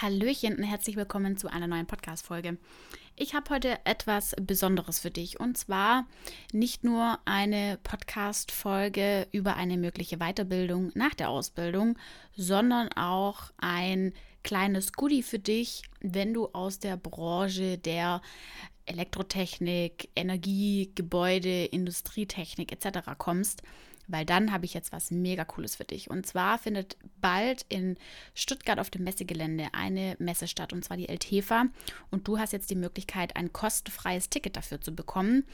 Hallöchen und herzlich willkommen zu einer neuen Podcast-Folge. Ich habe heute etwas Besonderes für dich und zwar nicht nur eine Podcast-Folge über eine mögliche Weiterbildung nach der Ausbildung, sondern auch ein kleines Goodie für dich, wenn du aus der Branche der Elektrotechnik, Energie, Gebäude, Industrietechnik etc. kommst weil dann habe ich jetzt was mega cooles für dich. Und zwar findet bald in Stuttgart auf dem Messegelände eine Messe statt, und zwar die LTFA. Und du hast jetzt die Möglichkeit, ein kostenfreies Ticket dafür zu bekommen.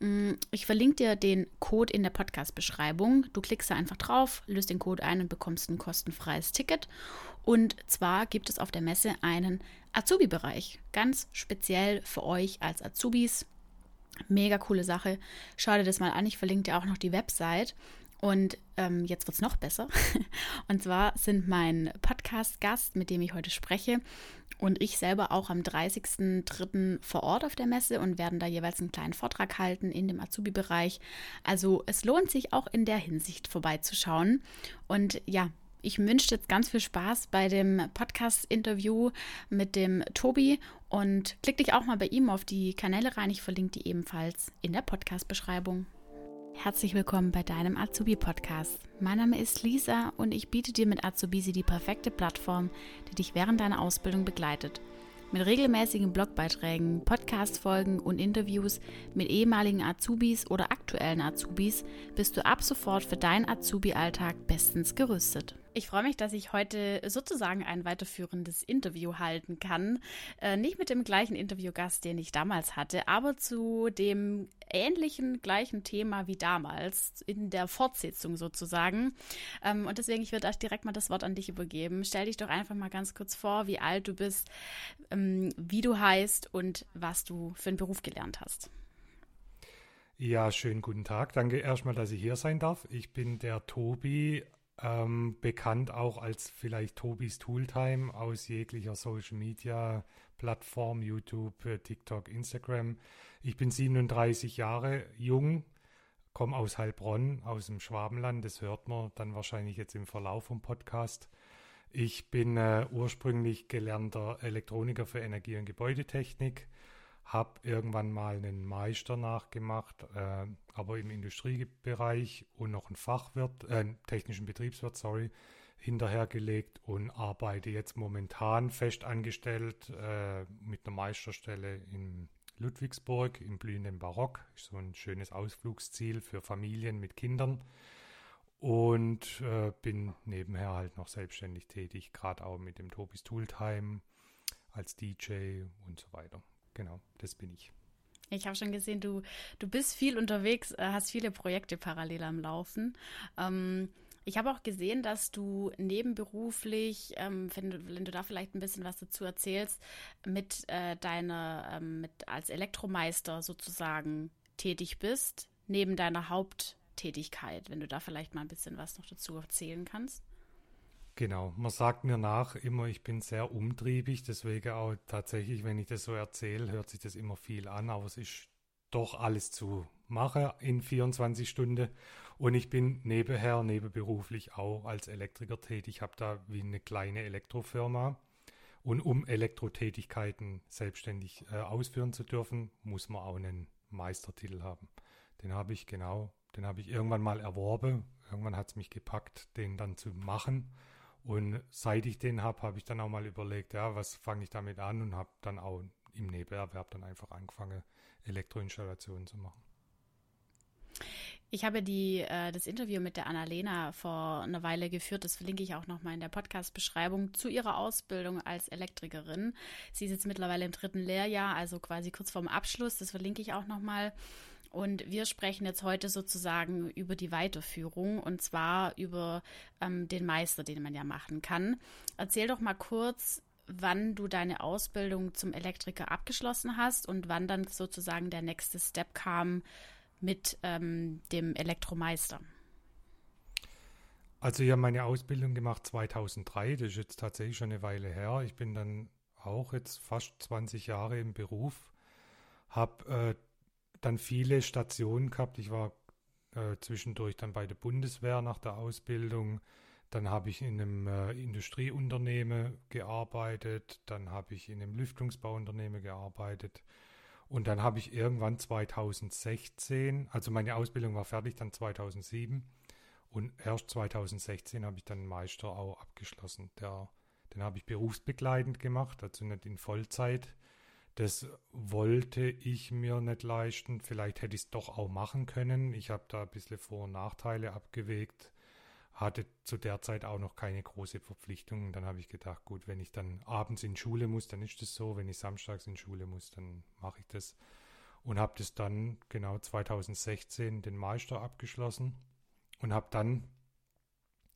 Mm, ich verlinke dir den Code in der Podcast-Beschreibung. Du klickst da einfach drauf, löst den Code ein und bekommst ein kostenfreies Ticket. Und zwar gibt es auf der Messe einen Azubi-Bereich, ganz speziell für euch als Azubis. Mega coole Sache. Schau dir das mal an. Ich verlinke dir auch noch die Website. Und ähm, jetzt wird es noch besser. Und zwar sind mein Podcast-Gast, mit dem ich heute spreche, und ich selber auch am 30.03. vor Ort auf der Messe und werden da jeweils einen kleinen Vortrag halten in dem Azubi-Bereich. Also es lohnt sich auch in der Hinsicht vorbeizuschauen. Und ja, ich wünsche jetzt ganz viel Spaß bei dem Podcast-Interview mit dem Tobi und klick dich auch mal bei ihm auf die Kanäle rein. Ich verlinke die ebenfalls in der Podcast-Beschreibung. Herzlich willkommen bei deinem Azubi-Podcast. Mein Name ist Lisa und ich biete dir mit Azubisi die perfekte Plattform, die dich während deiner Ausbildung begleitet. Mit regelmäßigen Blogbeiträgen, Podcast-Folgen und Interviews mit ehemaligen Azubis oder aktuellen Azubis bist du ab sofort für deinen Azubi-Alltag bestens gerüstet. Ich freue mich, dass ich heute sozusagen ein weiterführendes Interview halten kann. Äh, nicht mit dem gleichen Interviewgast, den ich damals hatte, aber zu dem ähnlichen, gleichen Thema wie damals, in der Fortsetzung sozusagen. Ähm, und deswegen, ich würde euch direkt mal das Wort an dich übergeben. Stell dich doch einfach mal ganz kurz vor, wie alt du bist, ähm, wie du heißt und was du für einen Beruf gelernt hast. Ja, schönen guten Tag. Danke erstmal, dass ich hier sein darf. Ich bin der Tobi, ähm, bekannt auch als vielleicht Tobis Tooltime aus jeglicher Social Media Plattform, YouTube, äh, TikTok, Instagram. Ich bin 37 Jahre jung, komme aus Heilbronn, aus dem Schwabenland. Das hört man dann wahrscheinlich jetzt im Verlauf vom Podcast. Ich bin äh, ursprünglich gelernter Elektroniker für Energie- und Gebäudetechnik habe irgendwann mal einen Meister nachgemacht, äh, aber im Industriebereich und noch einen Fachwirt, äh, technischen Betriebswirt, sorry, hinterhergelegt und arbeite jetzt momentan fest angestellt äh, mit einer Meisterstelle in Ludwigsburg im blühenden Barock. So ein schönes Ausflugsziel für Familien mit Kindern. Und äh, bin nebenher halt noch selbstständig tätig, gerade auch mit dem Tobis Tooltime als DJ und so weiter genau, das bin ich. Ich habe schon gesehen, du, du bist viel unterwegs, äh, hast viele Projekte parallel am Laufen. Ähm, ich habe auch gesehen, dass du nebenberuflich, ähm, wenn, du, wenn du da vielleicht ein bisschen was dazu erzählst, mit äh, deiner, ähm, mit als Elektromeister sozusagen tätig bist, neben deiner Haupttätigkeit, wenn du da vielleicht mal ein bisschen was noch dazu erzählen kannst. Genau, man sagt mir nach immer, ich bin sehr umtriebig, deswegen auch tatsächlich, wenn ich das so erzähle, hört sich das immer viel an, aber es ist doch alles zu machen in 24 Stunden und ich bin nebenher, nebenberuflich auch als Elektriker tätig. Ich habe da wie eine kleine Elektrofirma und um Elektrotätigkeiten selbstständig äh, ausführen zu dürfen, muss man auch einen Meistertitel haben. Den habe ich genau, den habe ich irgendwann mal erworben. Irgendwann hat es mich gepackt, den dann zu machen und seit ich den habe, habe ich dann auch mal überlegt, ja, was fange ich damit an und habe dann auch im Nebenerwerb dann einfach angefangen, Elektroinstallationen zu machen. Ich habe die, äh, das Interview mit der Annalena vor einer Weile geführt. Das verlinke ich auch nochmal in der Podcast-Beschreibung zu ihrer Ausbildung als Elektrikerin. Sie ist jetzt mittlerweile im dritten Lehrjahr, also quasi kurz vorm Abschluss. Das verlinke ich auch nochmal. Und wir sprechen jetzt heute sozusagen über die Weiterführung und zwar über ähm, den Meister, den man ja machen kann. Erzähl doch mal kurz, wann du deine Ausbildung zum Elektriker abgeschlossen hast und wann dann sozusagen der nächste Step kam mit ähm, dem Elektromeister. Also ich habe meine Ausbildung gemacht 2003, das ist jetzt tatsächlich schon eine Weile her. Ich bin dann auch jetzt fast 20 Jahre im Beruf, habe äh, dann viele Stationen gehabt. Ich war äh, zwischendurch dann bei der Bundeswehr nach der Ausbildung. dann habe ich in einem äh, Industrieunternehmen gearbeitet, dann habe ich in einem Lüftungsbauunternehmen gearbeitet und dann habe ich irgendwann 2016, also meine Ausbildung war fertig dann 2007 und erst 2016 habe ich dann einen Meister auch abgeschlossen. Der, den habe ich berufsbegleitend gemacht, also nicht in Vollzeit. Das wollte ich mir nicht leisten. Vielleicht hätte ich es doch auch machen können. Ich habe da ein bisschen Vor- und Nachteile abgewegt hatte zu der Zeit auch noch keine große Verpflichtung. Dann habe ich gedacht, gut, wenn ich dann abends in Schule muss, dann ist das so. Wenn ich samstags in Schule muss, dann mache ich das. Und habe das dann genau 2016 den Meister abgeschlossen und habe dann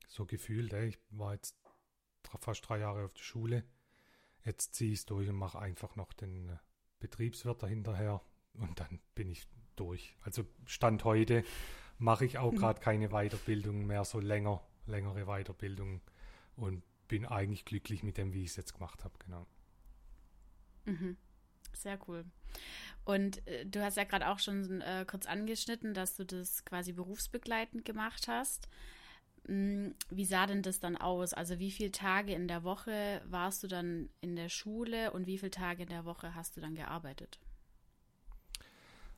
so gefühlt, ich war jetzt fast drei Jahre auf der Schule, jetzt ziehe ich es durch und mache einfach noch den äh, Betriebswirt dahinterher und dann bin ich durch. Also Stand heute mache ich auch mhm. gerade keine Weiterbildung mehr, so länger, längere Weiterbildung und bin eigentlich glücklich mit dem, wie ich es jetzt gemacht habe, genau. Mhm. Sehr cool. Und äh, du hast ja gerade auch schon äh, kurz angeschnitten, dass du das quasi berufsbegleitend gemacht hast. Hm, wie sah denn das dann aus? Also wie viele Tage in der Woche warst du dann in der Schule und wie viele Tage in der Woche hast du dann gearbeitet?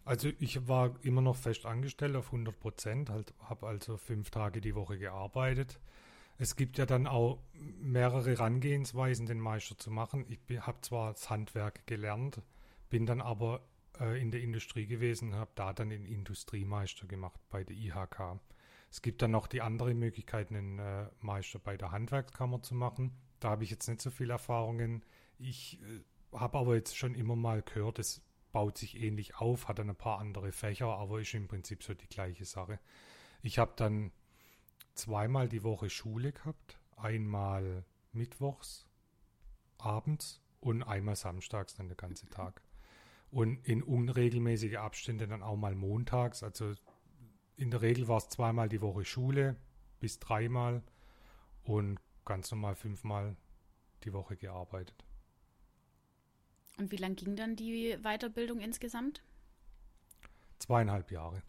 Also ich war immer noch fest angestellt auf 100 Prozent, halt, habe also fünf Tage die Woche gearbeitet. Es gibt ja dann auch mehrere Herangehensweisen, den Meister zu machen. Ich habe zwar das Handwerk gelernt, bin dann aber äh, in der Industrie gewesen, habe da dann den Industriemeister gemacht bei der IHK. Es gibt dann noch die andere Möglichkeit, einen äh, Meister bei der Handwerkskammer zu machen. Da habe ich jetzt nicht so viel Erfahrungen. Ich äh, habe aber jetzt schon immer mal gehört, es baut sich ähnlich auf, hat dann ein paar andere Fächer, aber ist im Prinzip so die gleiche Sache. Ich habe dann zweimal die Woche Schule gehabt, einmal mittwochs, abends und einmal samstags dann der ganze Tag. Und in unregelmäßige Abstände dann auch mal montags. Also in der Regel war es zweimal die Woche Schule bis dreimal und ganz normal fünfmal die Woche gearbeitet. Und wie lang ging dann die Weiterbildung insgesamt? Zweieinhalb Jahre.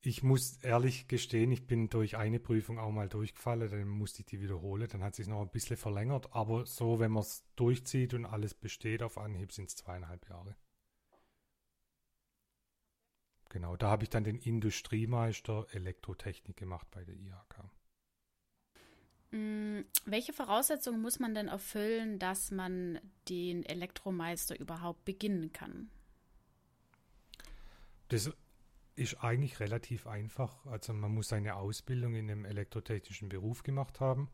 Ich muss ehrlich gestehen, ich bin durch eine Prüfung auch mal durchgefallen, dann musste ich die wiederholen, dann hat sich noch ein bisschen verlängert, aber so, wenn man es durchzieht und alles besteht auf Anhieb, sind es zweieinhalb Jahre. Genau, da habe ich dann den Industriemeister Elektrotechnik gemacht bei der IHK. Mm, welche Voraussetzungen muss man denn erfüllen, dass man den Elektromeister überhaupt beginnen kann? Das ist eigentlich relativ einfach. Also man muss seine Ausbildung in einem elektrotechnischen Beruf gemacht haben.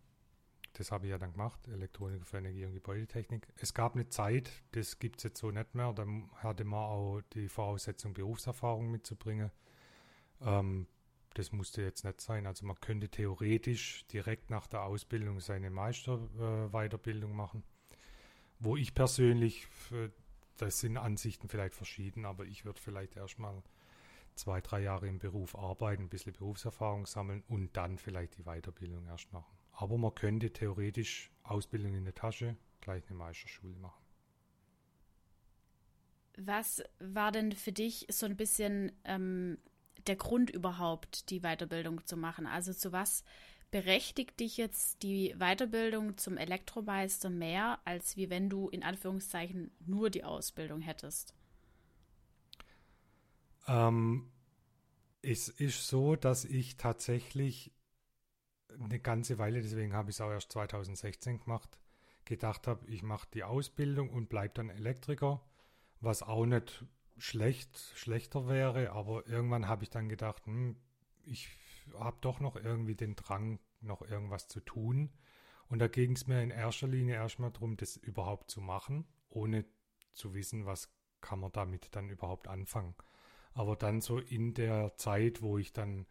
Das habe ich ja dann gemacht, Elektronik für Energie und Gebäudetechnik. Es gab eine Zeit, das gibt es jetzt so nicht mehr, da hatte man auch die Voraussetzung, Berufserfahrung mitzubringen. Ähm, das musste jetzt nicht sein. Also man könnte theoretisch direkt nach der Ausbildung seine Meisterweiterbildung äh, machen. Wo ich persönlich, das sind Ansichten vielleicht verschieden, aber ich würde vielleicht erstmal zwei, drei Jahre im Beruf arbeiten, ein bisschen Berufserfahrung sammeln und dann vielleicht die Weiterbildung erst machen. Aber man könnte theoretisch Ausbildung in der Tasche, gleich eine Meisterschule machen. Was war denn für dich so ein bisschen ähm, der Grund überhaupt, die Weiterbildung zu machen? Also zu was berechtigt dich jetzt die Weiterbildung zum Elektromeister mehr, als wie wenn du in Anführungszeichen nur die Ausbildung hättest? Ähm, es ist so, dass ich tatsächlich eine ganze Weile, deswegen habe ich es auch erst 2016 gemacht, gedacht habe, ich mache die Ausbildung und bleibe dann Elektriker, was auch nicht schlecht, schlechter wäre, aber irgendwann habe ich dann gedacht, hm, ich habe doch noch irgendwie den Drang, noch irgendwas zu tun. Und da ging es mir in erster Linie erstmal darum, das überhaupt zu machen, ohne zu wissen, was kann man damit dann überhaupt anfangen. Aber dann so in der Zeit, wo ich dann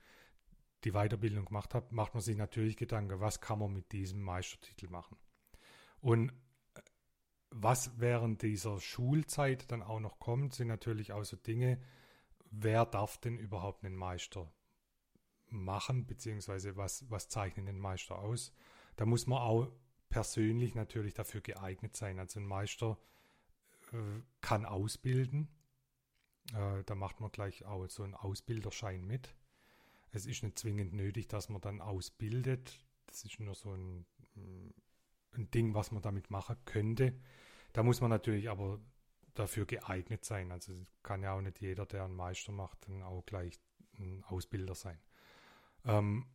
die Weiterbildung gemacht habe, macht man sich natürlich Gedanken, was kann man mit diesem Meistertitel machen. Und was während dieser Schulzeit dann auch noch kommt, sind natürlich auch so Dinge, wer darf denn überhaupt einen Meister machen, beziehungsweise was, was zeichnet den Meister aus? Da muss man auch persönlich natürlich dafür geeignet sein. Also ein Meister äh, kann ausbilden. Äh, da macht man gleich auch so einen Ausbilderschein mit. Es ist nicht zwingend nötig, dass man dann ausbildet. das ist nur so ein, ein Ding, was man damit machen könnte. Da muss man natürlich aber dafür geeignet sein. Also kann ja auch nicht jeder, der einen Meister macht, dann auch gleich ein Ausbilder sein. Ähm,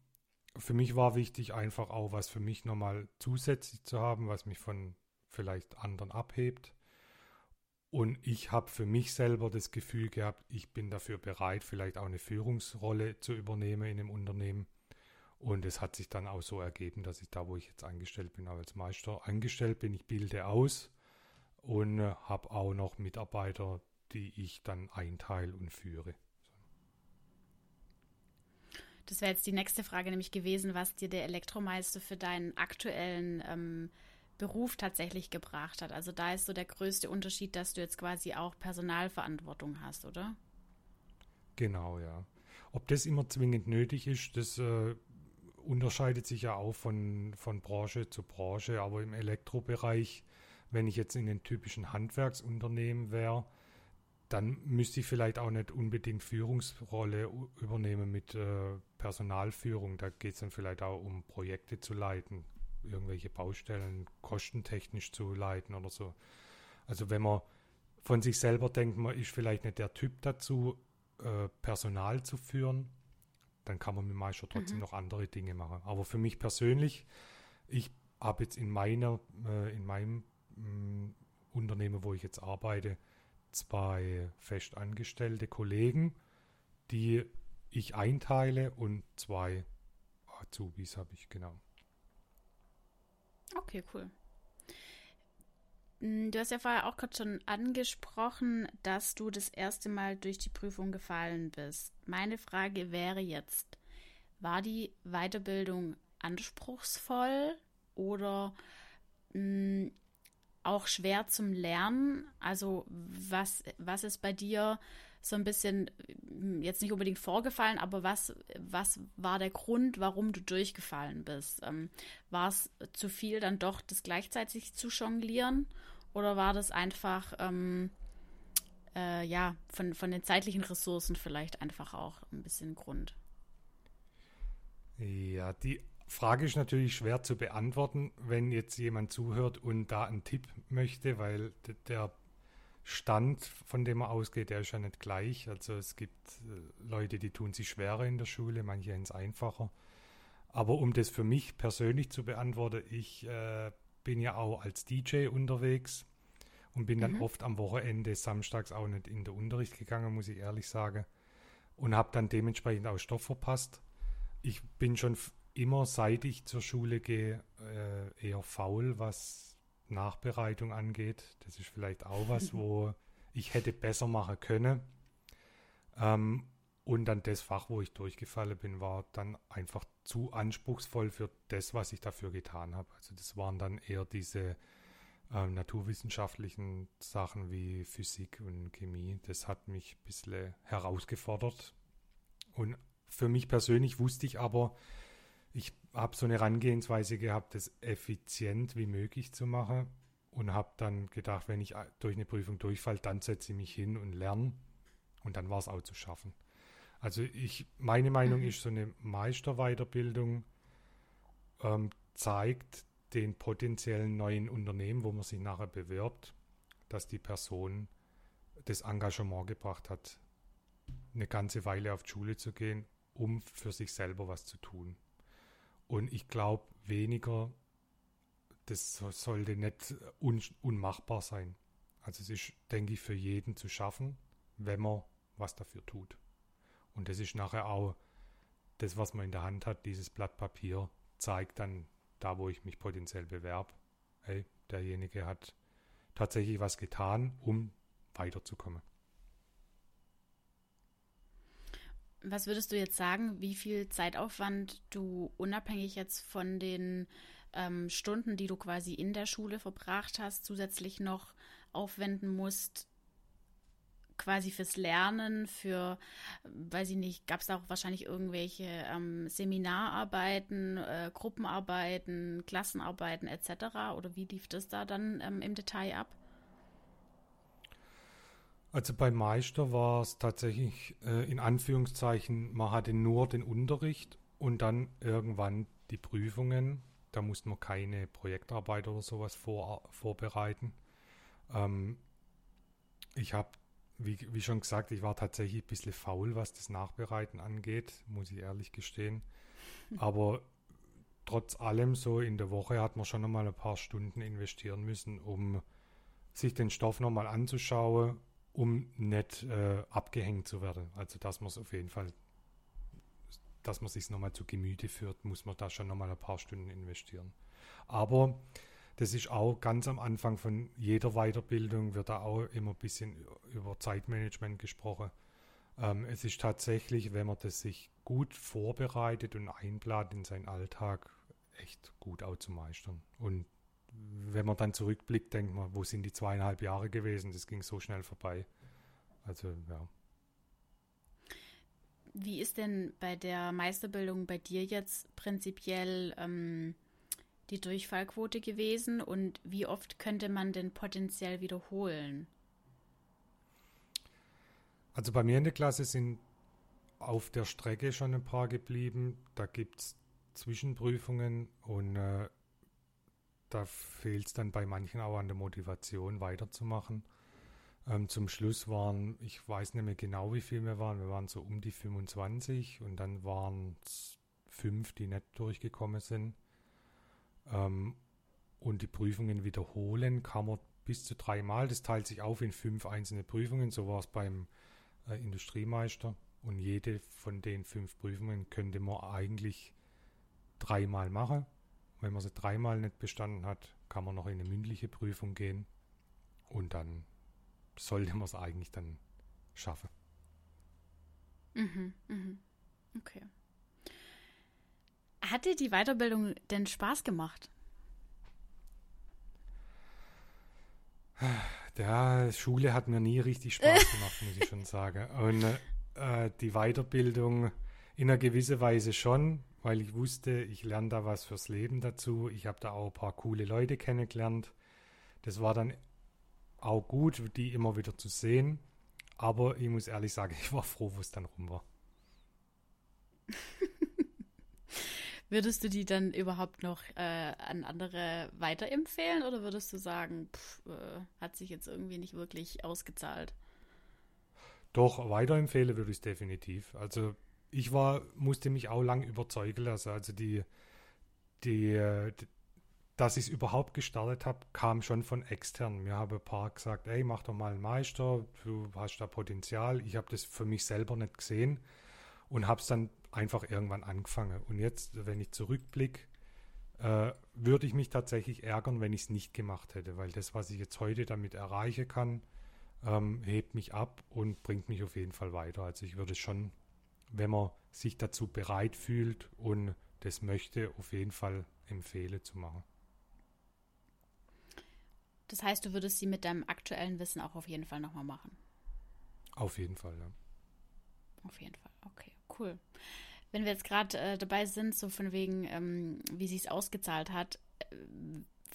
für mich war wichtig, einfach auch was für mich nochmal zusätzlich zu haben, was mich von vielleicht anderen abhebt. Und ich habe für mich selber das Gefühl gehabt, ich bin dafür bereit, vielleicht auch eine Führungsrolle zu übernehmen in einem Unternehmen. Und es hat sich dann auch so ergeben, dass ich da, wo ich jetzt angestellt bin, als Meister angestellt bin. Ich bilde aus und äh, habe auch noch Mitarbeiter, die ich dann einteile und führe. Das wäre jetzt die nächste Frage nämlich gewesen, was dir der Elektromeister für deinen aktuellen ähm, Beruf tatsächlich gebracht hat. Also da ist so der größte Unterschied, dass du jetzt quasi auch Personalverantwortung hast, oder? Genau, ja. Ob das immer zwingend nötig ist, das äh, unterscheidet sich ja auch von, von Branche zu Branche, aber im Elektrobereich, wenn ich jetzt in den typischen Handwerksunternehmen wäre, dann müsste ich vielleicht auch nicht unbedingt Führungsrolle übernehmen mit äh, Personalführung. Da geht es dann vielleicht auch um Projekte zu leiten, irgendwelche Baustellen kostentechnisch zu leiten oder so. Also wenn man von sich selber denkt, man ist vielleicht nicht der Typ dazu, äh, Personal zu führen, dann kann man mit Meister trotzdem mhm. noch andere Dinge machen. Aber für mich persönlich, ich habe jetzt in meiner, äh, in meinem mh, Unternehmen, wo ich jetzt arbeite, zwei festangestellte Kollegen, die ich einteile und zwei Azubis habe ich, genau. Okay, cool. Hm, du hast ja vorher auch gerade schon angesprochen, dass du das erste Mal durch die Prüfung gefallen bist. Meine Frage wäre jetzt, war die Weiterbildung anspruchsvoll oder mh, hm, auch schwer zum Lernen? Also was, was ist bei dir so ein bisschen, hm, jetzt nicht unbedingt vorgefallen, aber was, was war der Grund, warum du durchgefallen bist? Ähm, war es zu viel, dann doch das gleichzeitig zu jonglieren? Oder war das einfach, ähm, äh, ja, von, von den zeitlichen Ressourcen vielleicht einfach auch ein bisschen Grund? Ja, die Frage ist natürlich schwer zu beantworten, wenn jetzt jemand zuhört und da einen Tipp möchte, weil der Stand, von dem er ausgeht, der ist ja nicht gleich. Also es gibt äh, Leute, die tun sich schwerer in der Schule, manche haben es einfacher. Aber um das für mich persönlich zu beantworten, ich äh, bin ja auch als DJ unterwegs und bin dann mhm. oft am Wochenende samstags auch nicht in den Unterricht gegangen, muss ich ehrlich sagen. Und habe dann dementsprechend auch Stoff verpasst. Ich bin schon immer, seit ich zur Schule gehe, äh, eher faul, was Nachbereitung angeht. Das ist vielleicht auch was, wo ich hätte besser machen können. Ähm, und dann das Fach, wo ich durchgefallen bin, war dann einfach zu anspruchsvoll für das, was ich dafür getan habe. Also das waren dann eher diese äh, naturwissenschaftlichen Sachen wie Physik und Chemie. Das hat mich ein bisschen herausgefordert. Und für mich persönlich wusste ich aber, ich habe so eine Herangehensweise gehabt, das effizient wie möglich zu machen und habe dann gedacht, wenn ich durch eine Prüfung durchfalle, dann setze ich mich hin und lerne und dann war es auch zu schaffen. Also ich, meine Meinung mhm. ist, so eine Meisterweiterbildung ähm, zeigt den potenziellen neuen Unternehmen, wo man sich nachher bewirbt, dass die Person das Engagement gebracht hat, eine ganze Weile auf die Schule zu gehen, um für sich selber was zu tun. Und ich glaube, weniger, das sollte nicht un unmachbar sein. Also es ist, denke ich, für jeden zu schaffen, wenn man was dafür tut. Und das ist nachher auch das, was man in der Hand hat, dieses Blatt Papier, zeigt dann da, wo ich mich potenziell bewerbe, hey, derjenige hat tatsächlich was getan, um weiterzukommen. Was würdest du jetzt sagen, wie viel Zeitaufwand du unabhängig jetzt von den ähm, Stunden, die du quasi in der Schule verbracht hast, zusätzlich noch aufwenden musst, quasi fürs Lernen, für, weiß ich nicht, gab es da auch wahrscheinlich irgendwelche ähm, Seminararbeiten, äh, Gruppenarbeiten, Klassenarbeiten etc. Oder wie lief das da dann ähm, im Detail ab? Also bei Meister war es tatsächlich äh, in Anführungszeichen, man hatte nur den Unterricht und dann irgendwann die Prüfungen. Da mussten wir keine Projektarbeit oder sowas vor, vorbereiten. Ähm, ich habe, wie, wie, schon gesagt, ich war tatsächlich ein bisschen faul, was das Nachbereiten angeht, muss ich ehrlich gestehen. Aber trotz allem, so in der Woche hat man schon nochmal ein paar Stunden investieren müssen, um sich den Stoff nochmal anzuschauen, um nicht äh, abgehängt zu werden. Also, dass man es auf jeden Fall dass man sich nochmal zu Gemüte führt, muss man da schon nochmal ein paar Stunden investieren. Aber das ist auch ganz am Anfang von jeder Weiterbildung, wird da auch immer ein bisschen über Zeitmanagement gesprochen. Ähm, es ist tatsächlich, wenn man das sich gut vorbereitet und einplant in seinen Alltag, echt gut auch zu meistern. Und wenn man dann zurückblickt, denkt man, wo sind die zweieinhalb Jahre gewesen? Das ging so schnell vorbei. Also ja. Wie ist denn bei der Meisterbildung bei dir jetzt prinzipiell ähm, die Durchfallquote gewesen und wie oft könnte man denn potenziell wiederholen? Also bei mir in der Klasse sind auf der Strecke schon ein paar geblieben. Da gibt es Zwischenprüfungen und äh, da fehlt es dann bei manchen auch an der Motivation weiterzumachen. Ähm, zum Schluss waren, ich weiß nicht mehr genau, wie viel wir waren, wir waren so um die 25 und dann waren es fünf, die nicht durchgekommen sind. Ähm, und die Prüfungen wiederholen kann man bis zu dreimal. Das teilt sich auf in fünf einzelne Prüfungen. So war es beim äh, Industriemeister. Und jede von den fünf Prüfungen könnte man eigentlich dreimal machen. Wenn man sie dreimal nicht bestanden hat, kann man noch in eine mündliche Prüfung gehen. Und dann sollte man es eigentlich dann schaffen. Mhm, mhm. Okay. Hat dir die Weiterbildung denn Spaß gemacht? Ja, Schule hat mir nie richtig Spaß gemacht, muss ich schon sagen. Und äh, die Weiterbildung in einer gewissen Weise schon, weil ich wusste, ich lerne da was fürs Leben dazu. Ich habe da auch ein paar coole Leute kennengelernt. Das war dann auch gut, die immer wieder zu sehen. Aber ich muss ehrlich sagen, ich war froh, wo es dann rum war. würdest du die dann überhaupt noch äh, an andere weiterempfehlen oder würdest du sagen, pff, äh, hat sich jetzt irgendwie nicht wirklich ausgezahlt? Doch, weiterempfehlen würde ich es definitiv. Also ich war, musste mich auch lang überzeugen lassen. Also die, die, dass ich es überhaupt gestartet habe, kam schon von extern. Mir haben ein paar gesagt, ey, mach doch mal einen Meister, du hast da Potenzial. Ich habe das für mich selber nicht gesehen und habe es dann einfach irgendwann angefangen. Und jetzt, wenn ich zurückblicke, äh, würde ich mich tatsächlich ärgern, wenn ich es nicht gemacht hätte, weil das, was ich jetzt heute damit erreichen kann, ähm, hebt mich ab und bringt mich auf jeden Fall weiter. Also ich würde schon, wenn man sich dazu bereit fühlt und das möchte, auf jeden Fall empfehlen zu machen. Das heißt, du würdest sie mit deinem aktuellen Wissen auch auf jeden Fall nochmal machen. Auf jeden Fall, ja. Auf jeden Fall, okay, cool. Wenn wir jetzt gerade äh, dabei sind, so von wegen, ähm, wie sie es ausgezahlt hat, äh,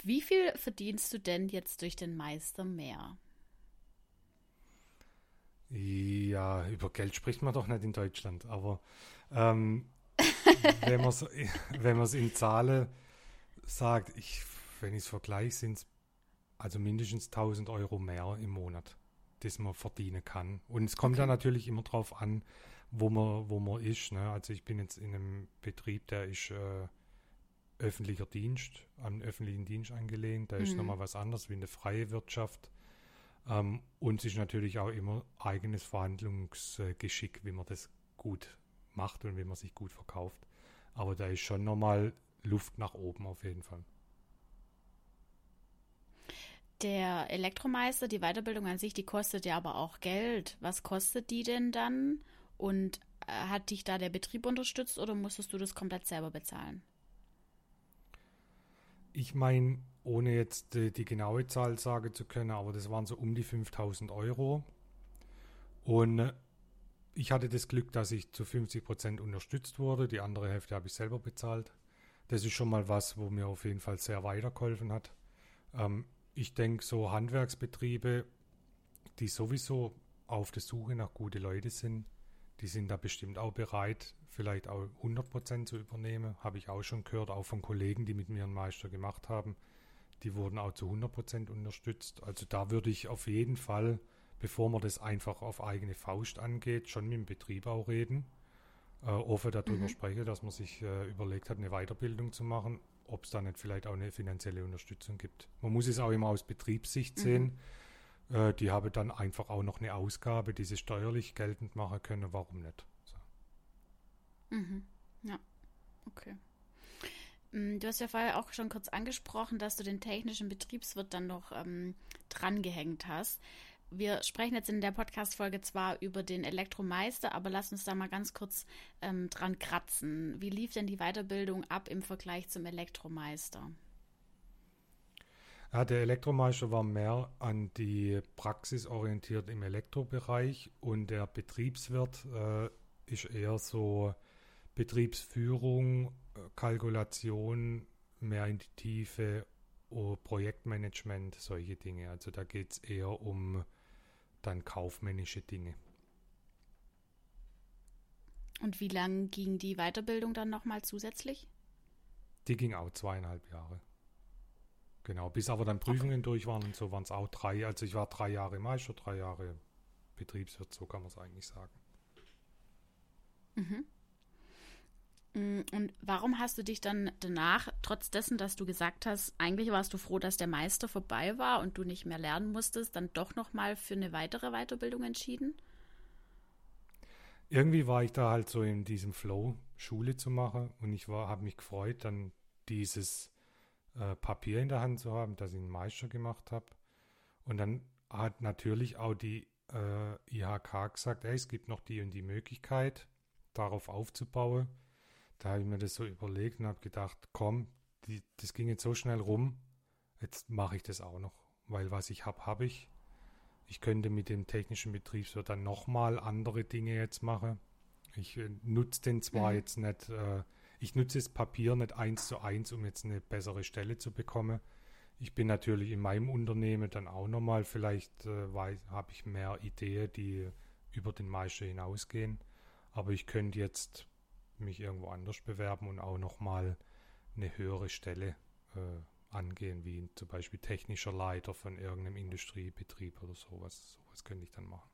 wie viel verdienst du denn jetzt durch den Meister mehr? Ja, über Geld spricht man doch nicht in Deutschland, aber ähm, wenn man es wenn in Zahlen sagt, ich, wenn ich es vergleiche, sind es also mindestens 1000 Euro mehr im Monat, das man verdienen kann. Und es kommt okay. dann natürlich immer darauf an, wo man, wo man ist. Ne? Also ich bin jetzt in einem Betrieb, der ist äh, öffentlicher Dienst, an öffentlichen Dienst angelehnt. Da mhm. ist nochmal was anderes wie eine freie Wirtschaft. Ähm, und es ist natürlich auch immer eigenes Verhandlungsgeschick, wie man das gut macht und wie man sich gut verkauft. Aber da ist schon nochmal Luft nach oben auf jeden Fall. Der Elektromeister, die Weiterbildung an sich, die kostet ja aber auch Geld. Was kostet die denn dann? Und äh, hat dich da der Betrieb unterstützt oder musstest du das komplett selber bezahlen? Ich meine, ohne jetzt die, die, genaue Zahl sagen zu können, aber das waren so um die 5000 Euro. Und ich hatte das Glück, dass ich zu 50 Prozent unterstützt wurde. Die andere Hälfte habe ich selber bezahlt. Das ist schon mal was, wo mir auf jeden Fall sehr weitergeholfen hat. Ähm, ich denke, so Handwerksbetriebe, die sowieso auf der Suche nach gute Leute sind, Die sind da bestimmt auch bereit, vielleicht auch 100 Prozent zu übernehmen. Habe ich auch schon gehört, auch von Kollegen, die mit mir einen Meister gemacht haben. Die wurden auch zu 100 Prozent unterstützt. Also da würde ich auf jeden Fall, bevor man das einfach auf eigene Faust angeht, schon mit dem Betrieb auch reden. Äh, offen darüber mhm. sprechen, dass man sich äh, überlegt hat, eine Weiterbildung zu machen, ob es da nicht vielleicht auch eine finanzielle Unterstützung gibt. Man muss es auch immer aus Betriebssicht mhm. sehen. Äh, die haben dann einfach auch noch eine Ausgabe, die sie steuerlich geltend machen können. Warum nicht? So. Mhm. Ja, okay. Mm, du hast ja vorher auch schon kurz angesprochen, dass du den technischen Betriebswirt dann noch ähm, drangehängt hast. Wir sprechen jetzt in der Podcast-Folge zwar über den Elektromeister, aber lass uns da mal ganz kurz ähm, dran kratzen. Wie lief denn die Weiterbildung ab im Vergleich zum Elektromeister? Ja, der Elektromeister war mehr an die Praxis orientiert im Elektrobereich und der Betriebswirt äh, ist eher so Betriebsführung, Kalkulation, mehr in die Tiefe, oh, Projektmanagement, solche Dinge. Also da geht es eher um dann kaufmännische Dinge. Und wie lang ging die Weiterbildung dann nochmal zusätzlich? Die ging auch zweieinhalb Jahre. Genau, bis aber dann Prüfungen okay. durch waren und so waren es auch drei. Also ich war drei Jahre Meister, drei Jahre Betriebswirt, so kann man es eigentlich sagen. Mhm. Mm, und warum hast du dich dann danach, trotz dessen, dass du gesagt hast, eigentlich warst du froh, dass der Meister vorbei war und du nicht mehr lernen musstest, dann doch nochmal für eine weitere Weiterbildung entschieden? Irgendwie war ich da halt so in diesem Flow, Schule zu machen und ich habe mich gefreut, dann dieses äh, Papier in der Hand zu haben, das ich einen Meister gemacht habe. Und dann hat natürlich auch die äh, IHK gesagt, ey, es gibt noch die und die Möglichkeit, darauf aufzubauen da habe ich mir das so überlegt und habe gedacht, komm, die, das ging jetzt so schnell rum, jetzt mache ich das auch noch. Weil was ich habe, habe ich. Ich könnte mit dem technischen Betriebswirt dann nochmal andere Dinge jetzt machen. Ich äh, nutze den zwar mhm. jetzt nicht, äh, ich nutze das Papier nicht eins zu eins, um jetzt eine bessere Stelle zu bekommen. Ich bin natürlich in meinem Unternehmen dann auch nochmal, vielleicht äh, habe ich mehr Ideen, die über den Meister hinausgehen. Aber ich könnte jetzt mich irgendwo anders bewerben und auch nochmal eine höhere Stelle äh, angehen, wie zum Beispiel technischer Leiter von irgendeinem Industriebetrieb oder sowas. Sowas könnte ich dann machen.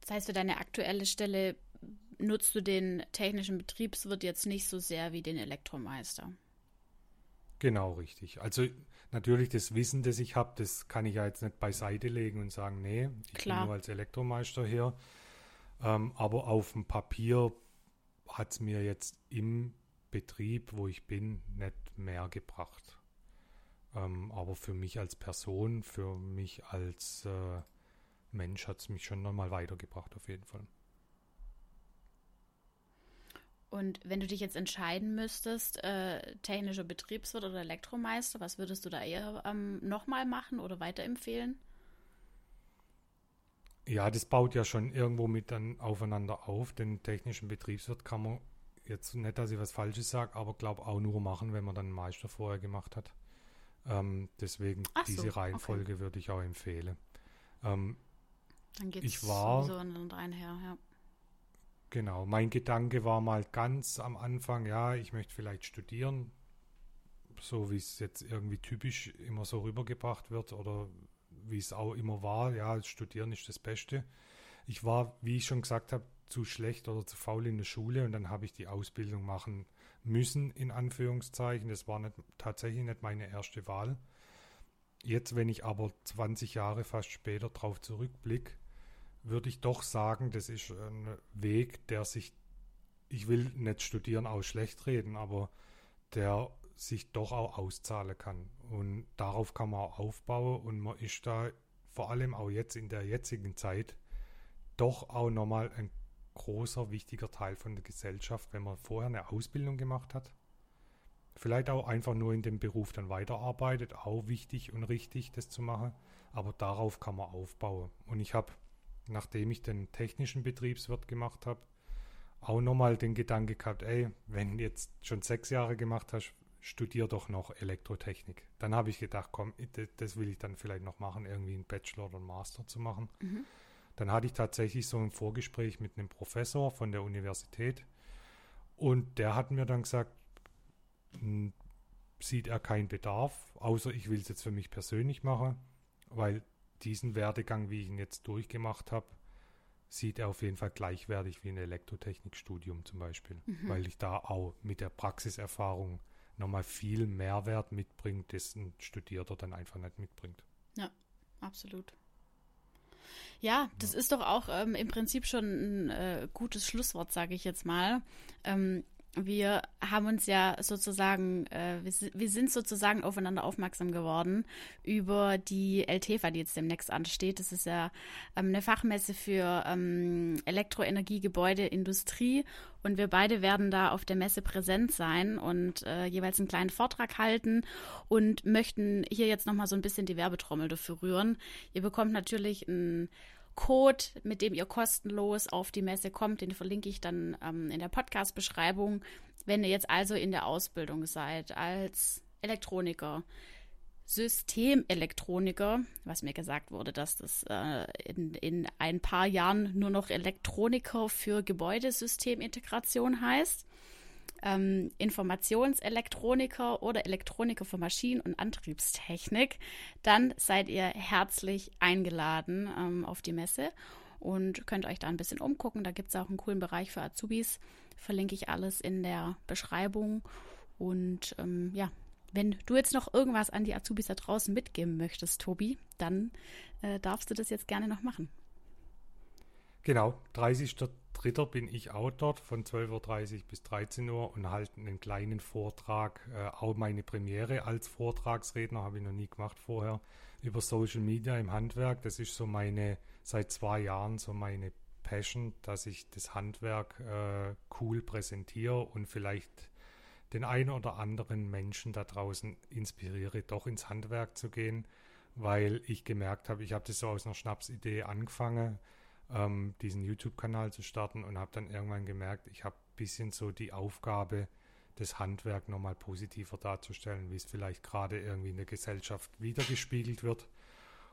Das heißt, für deine aktuelle Stelle nutzt du den technischen Betriebswirt jetzt nicht so sehr wie den Elektromeister. Genau, richtig. Also natürlich das Wissen, das ich habe, das kann ich ja jetzt nicht beiseite legen und sagen, nee, ich Klar. bin nur als Elektromeister hier. Ähm, aber auf dem Papier hat es mir jetzt im Betrieb, wo ich bin, nicht mehr gebracht. Ähm, aber für mich als Person, für mich als äh, Mensch hat es mich schon nochmal weitergebracht, auf jeden Fall. Und wenn du dich jetzt entscheiden müsstest, äh, technischer Betriebswirt oder Elektromeister, was würdest du da eher ähm, nochmal machen oder weiterempfehlen? Ja, das baut ja schon irgendwo mit dann aufeinander auf. Den technischen Betriebswirt kann man jetzt nicht, dass ich was Falsches sage, aber glaube auch nur machen, wenn man dann einen Meister vorher gemacht hat. Ähm, deswegen Ach diese so, Reihenfolge okay. würde ich auch empfehlen. Ähm, dann geht es sowieso einher, ja. Genau, mein Gedanke war mal ganz am Anfang, ja, ich möchte vielleicht studieren, so wie es jetzt irgendwie typisch immer so rübergebracht wird oder wie es auch immer war, ja, Studieren ist das Beste. Ich war, wie ich schon gesagt habe, zu schlecht oder zu faul in der Schule und dann habe ich die Ausbildung machen müssen, in Anführungszeichen. Das war nicht, tatsächlich nicht meine erste Wahl. Jetzt, wenn ich aber 20 Jahre fast später darauf zurückblicke, würde ich doch sagen, das ist ein Weg, der sich, ich will nicht studieren aus schlecht reden, aber der sich doch auch auszahlen kann. Und darauf kann man auch aufbauen und man ist da vor allem auch jetzt in der jetzigen Zeit doch auch nochmal ein großer, wichtiger Teil von der Gesellschaft, wenn man vorher eine Ausbildung gemacht hat. Vielleicht auch einfach nur in dem Beruf dann weiterarbeitet, auch wichtig und richtig, das zu machen. Aber darauf kann man aufbauen. Und ich habe, nachdem ich den technischen Betriebswirt gemacht habe, auch nochmal den Gedanke gehabt, ey, wenn du jetzt schon sechs Jahre gemacht hast, studiere doch noch Elektrotechnik. Dann habe ich gedacht, komm, das will ich dann vielleicht noch machen, irgendwie einen Bachelor oder einen Master zu machen. Mhm. Dann hatte ich tatsächlich so ein Vorgespräch mit einem Professor von der Universität und der hat mir dann gesagt, hm, sieht er keinen Bedarf, außer ich will es jetzt für mich persönlich machen, weil diesen Werdegang, wie ich ihn jetzt durchgemacht habe, sieht er auf jeden Fall gleichwertig wie ein Elektrotechnikstudium zum Beispiel, mhm. weil ich da auch mit der Praxiserfahrung nochmal viel Mehrwert mitbringt, dessen Studierter dann einfach nicht mitbringt. Ja, absolut. Ja, das ja. ist doch auch ähm, im Prinzip schon ein äh, gutes Schlusswort, sage ich jetzt mal. Ähm, wir haben uns ja sozusagen, äh, wir, sind sozusagen aufeinander aufmerksam geworden über die LTFA, die jetzt demnächst ansteht. Das ist ja ähm, eine Fachmesse für ähm, Elektroenergie, Gebäude, Industrie. Und wir beide werden da auf der Messe präsent sein und äh, jeweils einen kleinen Vortrag halten und möchten hier jetzt nochmal so ein bisschen die Werbetrommel dafür rühren. Ihr bekommt natürlich ein Code, mit dem ihr kostenlos auf die Messe kommt. Den verlinke ich dann ähm, in der Podcast-Beschreibung. Wenn ihr jetzt also in der Ausbildung seid als Elektroniker, Systemelektroniker, was mir gesagt wurde, dass das äh, in, in ein paar Jahren nur noch Elektroniker für Gebäudesystemintegration heißt ähm, Informationselektroniker oder Elektroniker für Maschinen- und Antriebstechnik, dann seid ihr herzlich eingeladen ähm, auf die Messe und könnt euch da ein bisschen umgucken. Da gibt es auch einen coolen Bereich für Azubis. Verlinke ich alles in der Beschreibung. Und ähm, ja, wenn du jetzt noch irgendwas an die Azubis da draußen mitgeben möchtest, Tobi, dann äh, darfst du das jetzt gerne noch machen. Genau, 30.03. bin ich auch dort von 12.30 Uhr bis 13 Uhr und halte einen kleinen Vortrag, äh, auch meine Premiere als Vortragsredner, habe ich noch nie gemacht vorher, über Social Media im Handwerk. Das ist so meine, seit zwei Jahren so meine Passion, dass ich das Handwerk äh, cool präsentiere und vielleicht den einen oder anderen Menschen da draußen inspiriere, doch ins Handwerk zu gehen, weil ich gemerkt habe, ich habe das so aus einer Schnapsidee angefangen ähm, diesen YouTube-Kanal zu starten und habe dann irgendwann gemerkt, ich habe ein bisschen so die Aufgabe, das Handwerk nochmal positiver darzustellen, wie es vielleicht gerade irgendwie in der Gesellschaft wiedergespiegelt wird.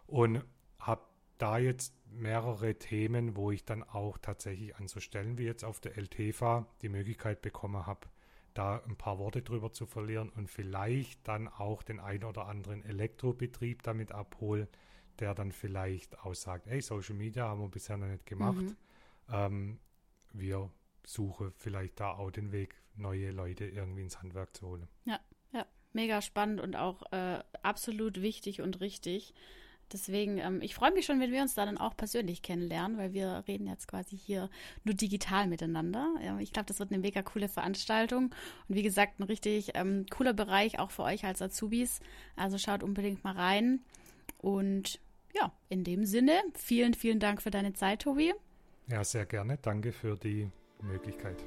Und habe da jetzt mehrere Themen, wo ich dann auch tatsächlich an so Stellen wie jetzt auf der LTFA die Möglichkeit bekommen habe, da ein paar Worte drüber zu verlieren und vielleicht dann auch den ein oder anderen Elektrobetrieb damit abholen, der dann vielleicht aussagt, ey, Social Media haben wir bisher noch nicht gemacht. Mhm. Ähm, wir suchen vielleicht da auch den Weg, neue Leute irgendwie ins Handwerk zu holen. Ja, ja, mega spannend und auch äh, absolut wichtig und richtig. Deswegen, ähm, ich freue mich schon, wenn wir uns da dann auch persönlich kennenlernen, weil wir reden jetzt quasi hier nur digital miteinander. Ja, ich glaube, das wird eine mega coole Veranstaltung und wie gesagt, ein richtig ähm, cooler Bereich auch für euch als Azubis. Also schaut unbedingt mal rein und ja, in dem Sinne, vielen, vielen Dank für deine Zeit, Tobi. Ja, sehr gerne. Danke für die Möglichkeit.